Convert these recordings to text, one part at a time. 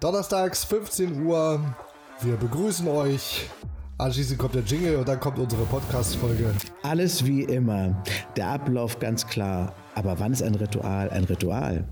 Donnerstags 15 Uhr. Wir begrüßen euch. Anschließend kommt der Jingle und dann kommt unsere Podcast-Folge. Alles wie immer. Der Ablauf ganz klar. Aber wann ist ein Ritual ein Ritual?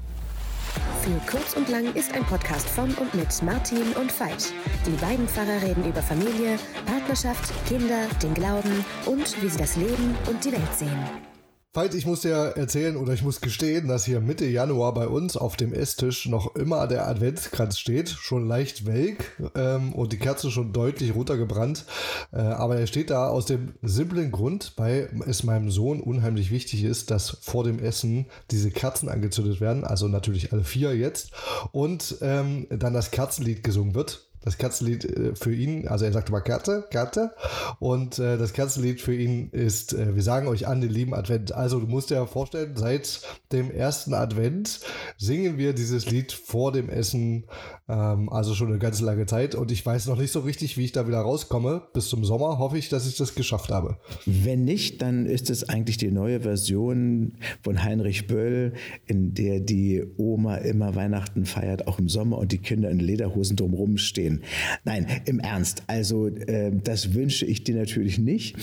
Für kurz und lang ist ein Podcast von und mit Martin und Veit. Die beiden Pfarrer reden über Familie, Partnerschaft, Kinder, den Glauben und wie sie das Leben und die Welt sehen. Veit, ich muss dir erzählen oder ich muss gestehen, dass hier Mitte Januar bei uns auf dem Esstisch noch immer der Adventskranz steht, schon leicht welk ähm, und die Kerze schon deutlich runtergebrannt. Äh, aber er steht da aus dem simplen Grund, weil es meinem Sohn unheimlich wichtig ist, dass vor dem Essen diese Kerzen angezündet werden, also natürlich alle vier jetzt, und ähm, dann das Kerzenlied gesungen wird das Kerzenlied äh, für ihn, also er sagt immer Kerze, Kerze. Und äh, das Kerzenlied für ihn ist, äh, wir sagen euch an den lieben Advent. Also du musst dir vorstellen, seit dem ersten Advent singen wir dieses Lied vor dem Essen, ähm, also schon eine ganz lange Zeit. Und ich weiß noch nicht so richtig, wie ich da wieder rauskomme. Bis zum Sommer hoffe ich, dass ich das geschafft habe. Wenn nicht, dann ist es eigentlich die neue Version von Heinrich Böll, in der die Oma immer Weihnachten feiert, auch im Sommer und die Kinder in Lederhosen drumherum stehen stehen. Nein, im Ernst. Also äh, das wünsche ich dir natürlich nicht.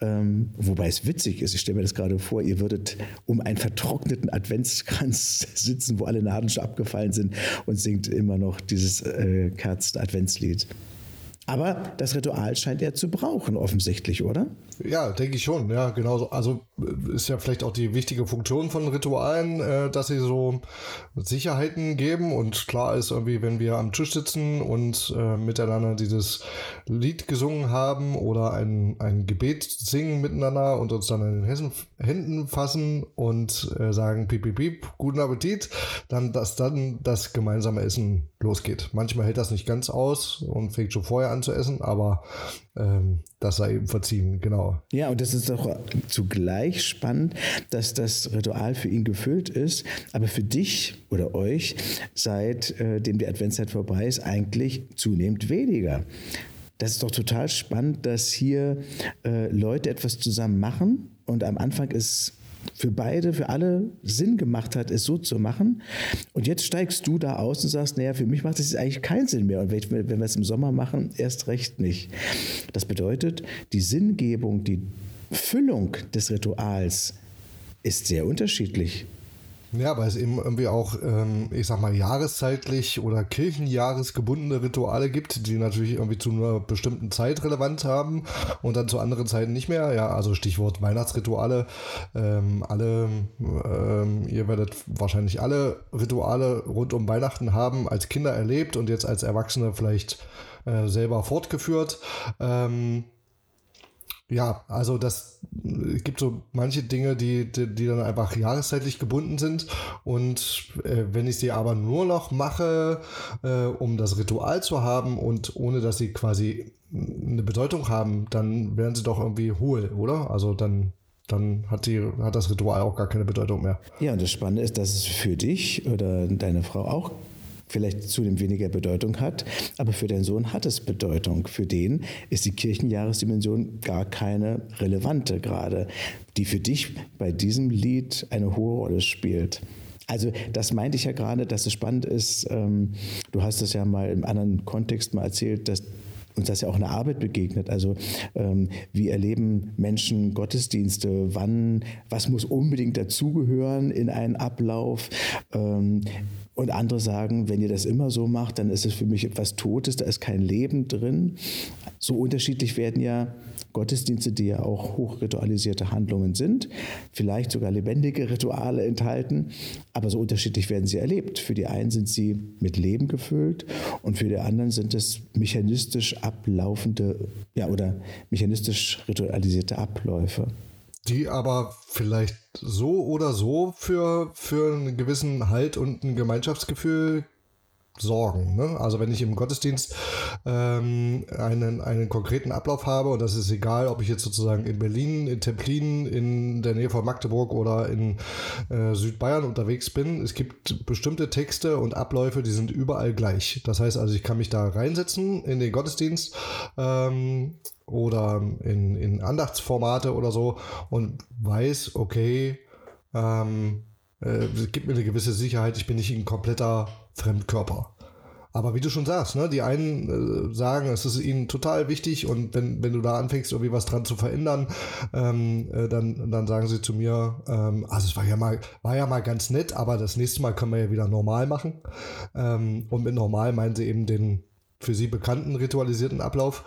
Ähm, wobei es witzig ist. Ich stelle mir das gerade vor, ihr würdet um einen vertrockneten Adventskranz sitzen, wo alle Nadeln schon abgefallen sind und singt immer noch dieses äh, Kerzen-Adventslied. Aber das Ritual scheint er zu brauchen, offensichtlich, oder? Ja, denke ich schon. Ja, genau. Also äh, ist ja vielleicht auch die wichtige Funktion von Ritualen, äh, dass sie so Sicherheiten geben. Und klar ist irgendwie, wenn wir am Tisch sitzen und äh, miteinander dieses Lied gesungen haben oder ein, ein Gebet singen miteinander und uns dann in den Händen fassen und äh, sagen, piep, piep, piep, guten Appetit, dann, dass dann das gemeinsame Essen losgeht. Manchmal hält das nicht ganz aus und fängt schon vorher an zu essen, aber ähm, das sei eben verziehen, genau. Ja, und das ist doch zugleich spannend, dass das Ritual für ihn gefüllt ist, aber für dich oder euch, seitdem äh, die Adventszeit vorbei ist, eigentlich zunehmend weniger. Das ist doch total spannend, dass hier äh, Leute etwas zusammen machen und am Anfang ist für beide, für alle Sinn gemacht hat, es so zu machen. Und jetzt steigst du da aus und sagst, naja, für mich macht das eigentlich keinen Sinn mehr. Und wenn wir es im Sommer machen, erst recht nicht. Das bedeutet, die Sinngebung, die Füllung des Rituals ist sehr unterschiedlich. Ja, weil es eben irgendwie auch, ähm, ich sag mal, jahreszeitlich oder kirchenjahresgebundene Rituale gibt, die natürlich irgendwie zu einer bestimmten Zeit relevant haben und dann zu anderen Zeiten nicht mehr. Ja, also Stichwort Weihnachtsrituale. Ähm, alle, ähm, ihr werdet wahrscheinlich alle Rituale rund um Weihnachten haben als Kinder erlebt und jetzt als Erwachsene vielleicht äh, selber fortgeführt. Ähm, ja, also das es gibt so manche Dinge, die, die, die, dann einfach jahreszeitlich gebunden sind. Und äh, wenn ich sie aber nur noch mache, äh, um das Ritual zu haben und ohne dass sie quasi eine Bedeutung haben, dann werden sie doch irgendwie hohl, oder? Also dann dann hat, die, hat das Ritual auch gar keine Bedeutung mehr. Ja, und das Spannende ist, dass es für dich oder deine Frau auch vielleicht zudem weniger Bedeutung hat, aber für deinen Sohn hat es Bedeutung. Für den ist die Kirchenjahresdimension gar keine relevante gerade, die für dich bei diesem Lied eine hohe Rolle spielt. Also das meinte ich ja gerade, dass es spannend ist. Ähm, du hast es ja mal im anderen Kontext mal erzählt, dass uns das ja auch in der Arbeit begegnet. Also ähm, wie erleben Menschen Gottesdienste? Wann, was muss unbedingt dazugehören in einen Ablauf? Ähm, und andere sagen, wenn ihr das immer so macht, dann ist es für mich etwas Totes, da ist kein Leben drin. So unterschiedlich werden ja Gottesdienste, die ja auch hochritualisierte Handlungen sind, vielleicht sogar lebendige Rituale enthalten, aber so unterschiedlich werden sie erlebt. Für die einen sind sie mit Leben gefüllt und für die anderen sind es mechanistisch ablaufende ja, oder mechanistisch ritualisierte Abläufe die aber vielleicht so oder so für, für einen gewissen Halt und ein Gemeinschaftsgefühl sorgen. Ne? Also wenn ich im Gottesdienst ähm, einen, einen konkreten Ablauf habe, und das ist egal, ob ich jetzt sozusagen in Berlin, in Templin, in der Nähe von Magdeburg oder in äh, Südbayern unterwegs bin, es gibt bestimmte Texte und Abläufe, die sind überall gleich. Das heißt also, ich kann mich da reinsetzen in den Gottesdienst ähm, oder in, in Andachtsformate oder so und weiß, okay, ähm, äh, gibt mir eine gewisse Sicherheit, ich bin nicht ein kompletter Fremdkörper. aber wie du schon sagst, ne, die einen äh, sagen, es ist ihnen total wichtig und wenn, wenn du da anfängst, irgendwie was dran zu verändern, ähm, äh, dann, dann sagen sie zu mir, ähm, also es war ja mal, war ja mal ganz nett, aber das nächste Mal können wir ja wieder normal machen. Ähm, und mit normal meinen sie eben den für sie bekannten ritualisierten Ablauf.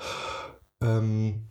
Ähm,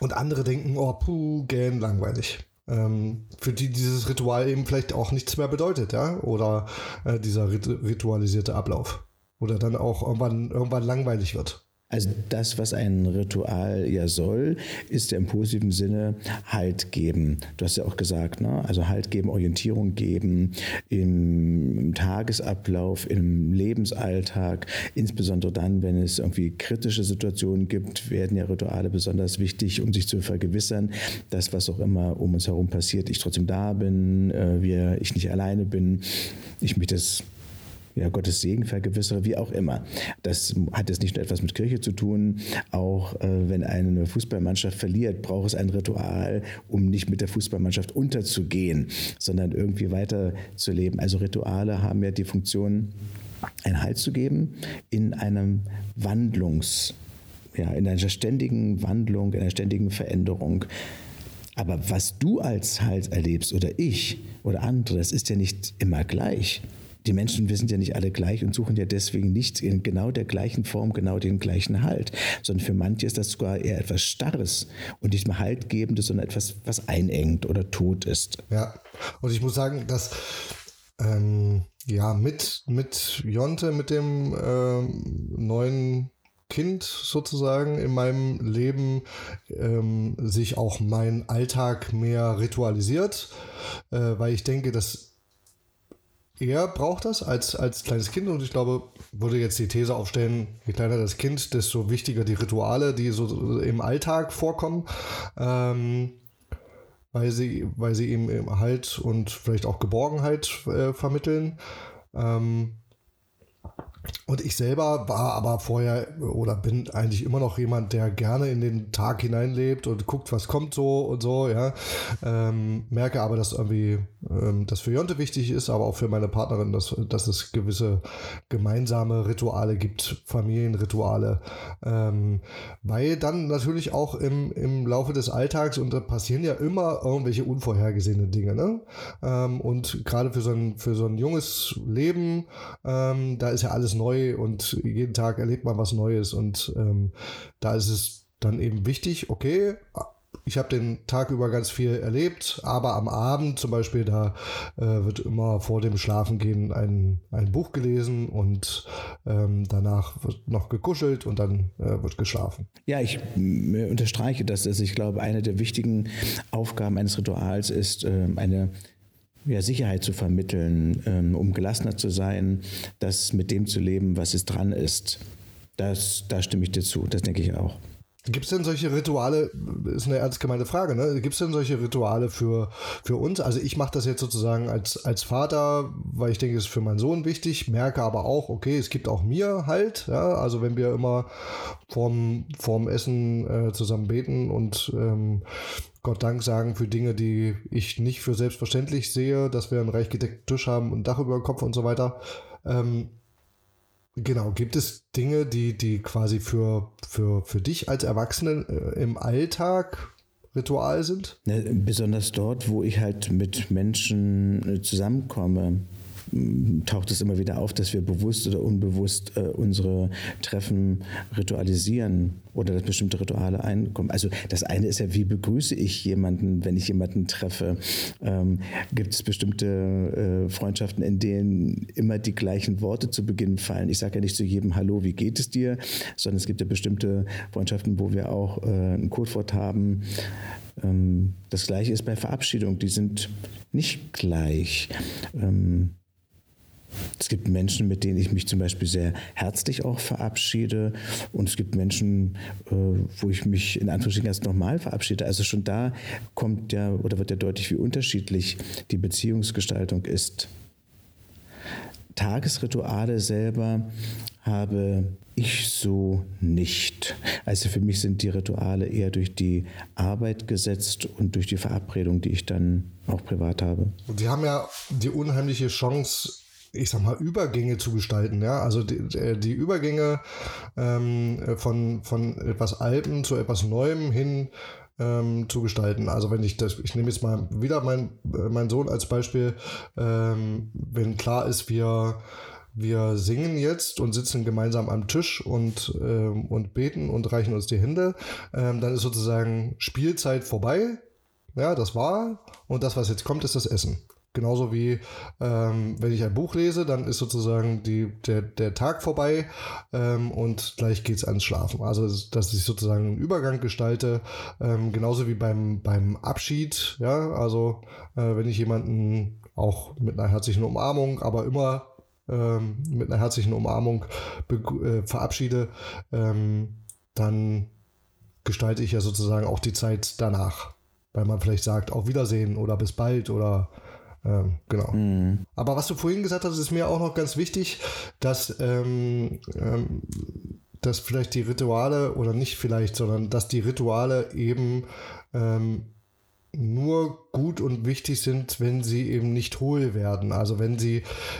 und andere denken, oh, puh, gähn, langweilig. Ähm, für die dieses Ritual eben vielleicht auch nichts mehr bedeutet, ja, oder äh, dieser rit ritualisierte Ablauf. Oder dann auch irgendwann, irgendwann langweilig wird. Also das, was ein Ritual ja soll, ist ja im positiven Sinne Halt geben. Du hast ja auch gesagt, ne? also Halt geben, Orientierung geben im Tagesablauf, im Lebensalltag. Insbesondere dann, wenn es irgendwie kritische Situationen gibt, werden ja Rituale besonders wichtig, um sich zu vergewissern, dass was auch immer um uns herum passiert, ich trotzdem da bin, äh, wir, ich nicht alleine bin, ich mich das ja, Gottes Segen vergewissere, wie auch immer. Das hat jetzt nicht nur etwas mit Kirche zu tun. Auch äh, wenn eine Fußballmannschaft verliert, braucht es ein Ritual, um nicht mit der Fußballmannschaft unterzugehen, sondern irgendwie weiterzuleben. Also Rituale haben ja die Funktion, einen Halt zu geben in einem Wandlungs, ja, in einer ständigen Wandlung, in einer ständigen Veränderung. Aber was du als Halt erlebst oder ich oder andere, das ist ja nicht immer gleich die Menschen, wir sind ja nicht alle gleich und suchen ja deswegen nicht in genau der gleichen Form genau den gleichen Halt, sondern für manche ist das sogar eher etwas Starres und nicht mal Haltgebendes, sondern etwas, was einengt oder tot ist. Ja, und ich muss sagen, dass ähm, ja mit, mit Jonte, mit dem ähm, neuen Kind sozusagen in meinem Leben ähm, sich auch mein Alltag mehr ritualisiert, äh, weil ich denke, dass er braucht das als, als kleines Kind und ich glaube, würde jetzt die These aufstellen, je kleiner das Kind, desto wichtiger die Rituale, die so im Alltag vorkommen, ähm, weil, sie, weil sie ihm Halt und vielleicht auch Geborgenheit äh, vermitteln. Ähm, und ich selber war aber vorher oder bin eigentlich immer noch jemand, der gerne in den Tag hineinlebt und guckt, was kommt so und so, ja. Ähm, merke aber, dass irgendwie ähm, das für Jonte wichtig ist, aber auch für meine Partnerin, dass, dass es gewisse gemeinsame Rituale gibt, Familienrituale. Ähm, weil dann natürlich auch im, im Laufe des Alltags, und da passieren ja immer irgendwelche unvorhergesehene Dinge, ne? Ähm, und gerade für so ein, für so ein junges Leben, ähm, da ist ja neu und jeden Tag erlebt man was Neues und ähm, da ist es dann eben wichtig, okay, ich habe den Tag über ganz viel erlebt, aber am Abend zum Beispiel, da äh, wird immer vor dem Schlafengehen ein, ein Buch gelesen und ähm, danach wird noch gekuschelt und dann äh, wird geschlafen. Ja, ich äh, unterstreiche das. Also ich glaube, eine der wichtigen Aufgaben eines Rituals ist äh, eine ja, Sicherheit zu vermitteln, ähm, um gelassener zu sein, das mit dem zu leben, was es dran ist. Das, da stimme ich dir zu, das denke ich auch. Gibt es denn solche Rituale, ist eine ernst gemeinte Frage, ne? Gibt es denn solche Rituale für, für uns? Also ich mache das jetzt sozusagen als, als Vater, weil ich denke, es ist für meinen Sohn wichtig, merke aber auch, okay, es gibt auch mir halt, ja, also wenn wir immer vorm, vorm Essen äh, zusammen beten und ähm, Gott Dank sagen für Dinge, die ich nicht für selbstverständlich sehe, dass wir einen reich gedeckten Tisch haben und Dach über dem Kopf und so weiter. Ähm, genau, gibt es Dinge, die, die quasi für, für, für dich als Erwachsenen äh, im Alltag Ritual sind? Ne, besonders dort, wo ich halt mit Menschen äh, zusammenkomme taucht es immer wieder auf, dass wir bewusst oder unbewusst äh, unsere Treffen ritualisieren oder dass bestimmte Rituale einkommen. Also das eine ist ja, wie begrüße ich jemanden, wenn ich jemanden treffe? Ähm, gibt es bestimmte äh, Freundschaften, in denen immer die gleichen Worte zu Beginn fallen? Ich sage ja nicht zu jedem Hallo, wie geht es dir? Sondern es gibt ja bestimmte Freundschaften, wo wir auch äh, ein Codewort haben. Ähm, das gleiche ist bei Verabschiedung. Die sind nicht gleich. Ähm, es gibt Menschen, mit denen ich mich zum Beispiel sehr herzlich auch verabschiede. Und es gibt Menschen, äh, wo ich mich in Anführungsstrichen erst nochmal verabschiede. Also schon da kommt ja oder wird ja deutlich, wie unterschiedlich die Beziehungsgestaltung ist. Tagesrituale selber habe ich so nicht. Also für mich sind die Rituale eher durch die Arbeit gesetzt und durch die Verabredung, die ich dann auch privat habe. Sie haben ja die unheimliche Chance, ich sag mal, Übergänge zu gestalten. Ja? Also die, die Übergänge ähm, von, von etwas Altem zu etwas Neuem hin ähm, zu gestalten. Also wenn ich das, ich nehme jetzt mal wieder mein, äh, mein Sohn als Beispiel, ähm, wenn klar ist, wir wir singen jetzt und sitzen gemeinsam am Tisch und, ähm, und beten und reichen uns die Hände. Ähm, dann ist sozusagen Spielzeit vorbei. Ja, das war. Und das, was jetzt kommt, ist das Essen. Genauso wie ähm, wenn ich ein Buch lese, dann ist sozusagen die, der, der Tag vorbei ähm, und gleich geht es ans Schlafen. Also dass ich sozusagen einen Übergang gestalte, ähm, genauso wie beim, beim Abschied. Ja, also äh, wenn ich jemanden auch mit einer herzlichen Umarmung, aber immer ähm, mit einer herzlichen Umarmung äh, verabschiede, ähm, dann gestalte ich ja sozusagen auch die Zeit danach. Weil man vielleicht sagt, auf Wiedersehen oder bis bald oder ähm, genau. Mhm. Aber was du vorhin gesagt hast, ist mir auch noch ganz wichtig, dass, ähm, ähm, dass vielleicht die Rituale, oder nicht vielleicht, sondern dass die Rituale eben ähm, nur gut und wichtig sind, wenn sie eben nicht hohl werden. Also wenn sie,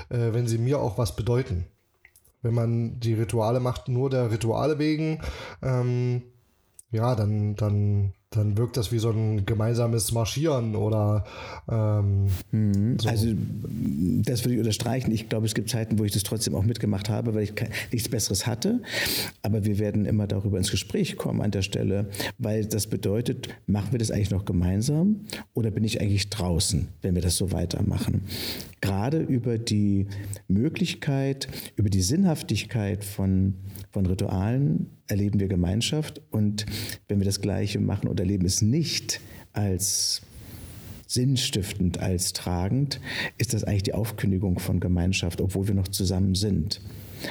äh, wenn sie mir auch was bedeuten. Wenn man die Rituale macht, nur der Rituale wegen, ähm, ja, dann, dann dann wirkt das wie so ein gemeinsames Marschieren oder ähm, mhm. so. Also das würde ich unterstreichen. Ich glaube, es gibt Zeiten, wo ich das trotzdem auch mitgemacht habe, weil ich nichts Besseres hatte. Aber wir werden immer darüber ins Gespräch kommen an der Stelle, weil das bedeutet, machen wir das eigentlich noch gemeinsam oder bin ich eigentlich draußen, wenn wir das so weitermachen? Gerade über die Möglichkeit, über die Sinnhaftigkeit von, von Ritualen erleben wir Gemeinschaft und wenn wir das Gleiche machen oder erleben es nicht als sinnstiftend, als tragend, ist das eigentlich die Aufkündigung von Gemeinschaft, obwohl wir noch zusammen sind.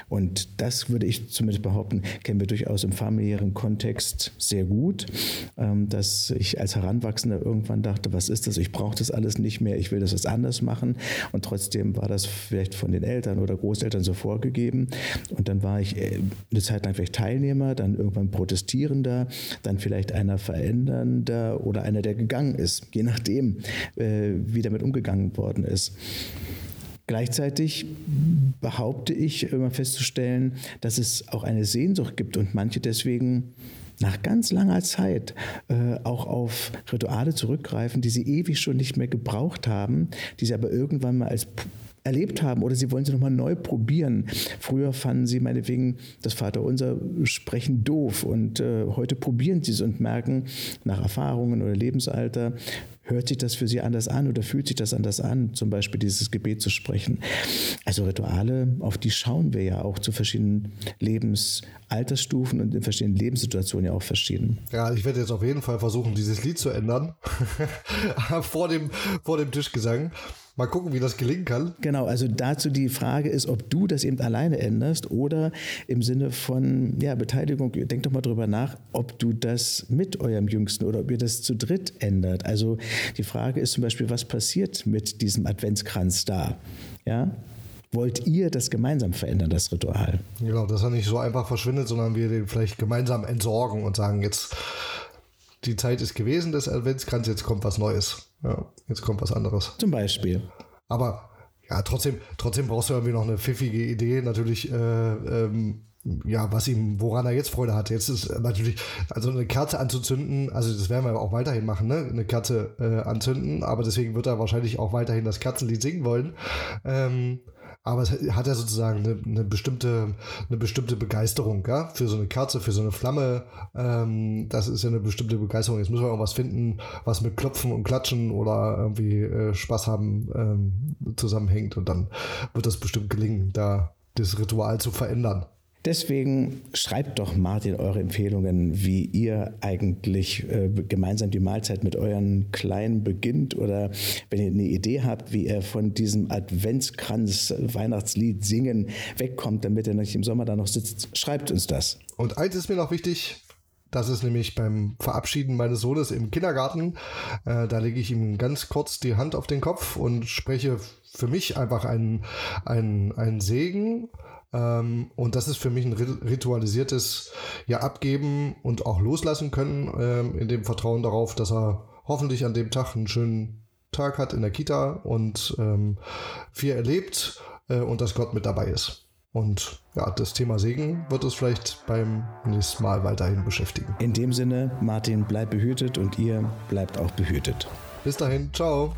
Und das würde ich zumindest behaupten, kennen wir durchaus im familiären Kontext sehr gut, ähm, dass ich als Heranwachsender irgendwann dachte, was ist das? Ich brauche das alles nicht mehr, ich will das was anders machen. Und trotzdem war das vielleicht von den Eltern oder Großeltern so vorgegeben. Und dann war ich äh, eine Zeit lang vielleicht Teilnehmer, dann irgendwann Protestierender, dann vielleicht einer Verändernder oder einer, der gegangen ist, je nachdem, äh, wie damit umgegangen worden ist. Gleichzeitig behaupte ich immer festzustellen, dass es auch eine Sehnsucht gibt und manche deswegen nach ganz langer Zeit äh, auch auf Rituale zurückgreifen, die sie ewig schon nicht mehr gebraucht haben, die sie aber irgendwann mal als erlebt haben oder sie wollen sie nochmal neu probieren. Früher fanden sie meinetwegen das Vaterunser Sprechen doof und äh, heute probieren sie es und merken nach Erfahrungen oder Lebensalter, hört sich das für sie anders an oder fühlt sich das anders an, zum Beispiel dieses Gebet zu sprechen. Also Rituale, auf die schauen wir ja auch zu verschiedenen Lebensaltersstufen und in verschiedenen Lebenssituationen ja auch verschieden. Ja, ich werde jetzt auf jeden Fall versuchen, dieses Lied zu ändern. vor, dem, vor dem Tischgesang. Mal gucken, wie das gelingen kann. Genau, also dazu die Frage ist, ob du das eben alleine änderst oder im Sinne von ja, Beteiligung, denk doch mal drüber nach, ob du das mit eurem Jüngsten oder ob ihr das zu dritt ändert. Also die Frage ist zum Beispiel, was passiert mit diesem Adventskranz da? Ja, wollt ihr das gemeinsam verändern, das Ritual? Genau, dass er nicht so einfach verschwindet, sondern wir den vielleicht gemeinsam entsorgen und sagen, jetzt die Zeit ist gewesen des Adventskranz, jetzt kommt was Neues. Ja, jetzt kommt was anderes. Zum Beispiel. Aber ja, trotzdem, trotzdem brauchst du irgendwie noch eine pfiffige Idee, natürlich, äh, ähm, ja, was ihm, woran er jetzt Freude hat. Jetzt ist natürlich, also eine Kerze anzuzünden, also das werden wir auch weiterhin machen, ne? Eine Kerze äh, anzünden, aber deswegen wird er wahrscheinlich auch weiterhin das Kerzenlied singen wollen. Ähm, aber es hat ja sozusagen eine, eine, bestimmte, eine bestimmte Begeisterung, ja, für so eine Kerze, für so eine Flamme. Ähm, das ist ja eine bestimmte Begeisterung. Jetzt müssen wir irgendwas finden, was mit Klopfen und Klatschen oder irgendwie äh, Spaß haben ähm, zusammenhängt. Und dann wird das bestimmt gelingen, da das Ritual zu verändern. Deswegen schreibt doch Martin eure Empfehlungen, wie ihr eigentlich äh, gemeinsam die Mahlzeit mit euren Kleinen beginnt oder wenn ihr eine Idee habt, wie ihr von diesem Adventskranz Weihnachtslied singen wegkommt, damit ihr nicht im Sommer da noch sitzt, schreibt uns das. Und eins ist mir noch wichtig, das ist nämlich beim Verabschieden meines Sohnes im Kindergarten. Äh, da lege ich ihm ganz kurz die Hand auf den Kopf und spreche für mich einfach einen, einen, einen Segen ähm, und das ist für mich ein ritualisiertes ja, Abgeben und auch loslassen können, ähm, in dem Vertrauen darauf, dass er hoffentlich an dem Tag einen schönen Tag hat in der Kita und ähm, viel erlebt äh, und dass Gott mit dabei ist. Und ja, das Thema Segen wird es vielleicht beim nächsten Mal weiterhin beschäftigen. In dem Sinne, Martin, bleib behütet und ihr bleibt auch behütet. Bis dahin, ciao.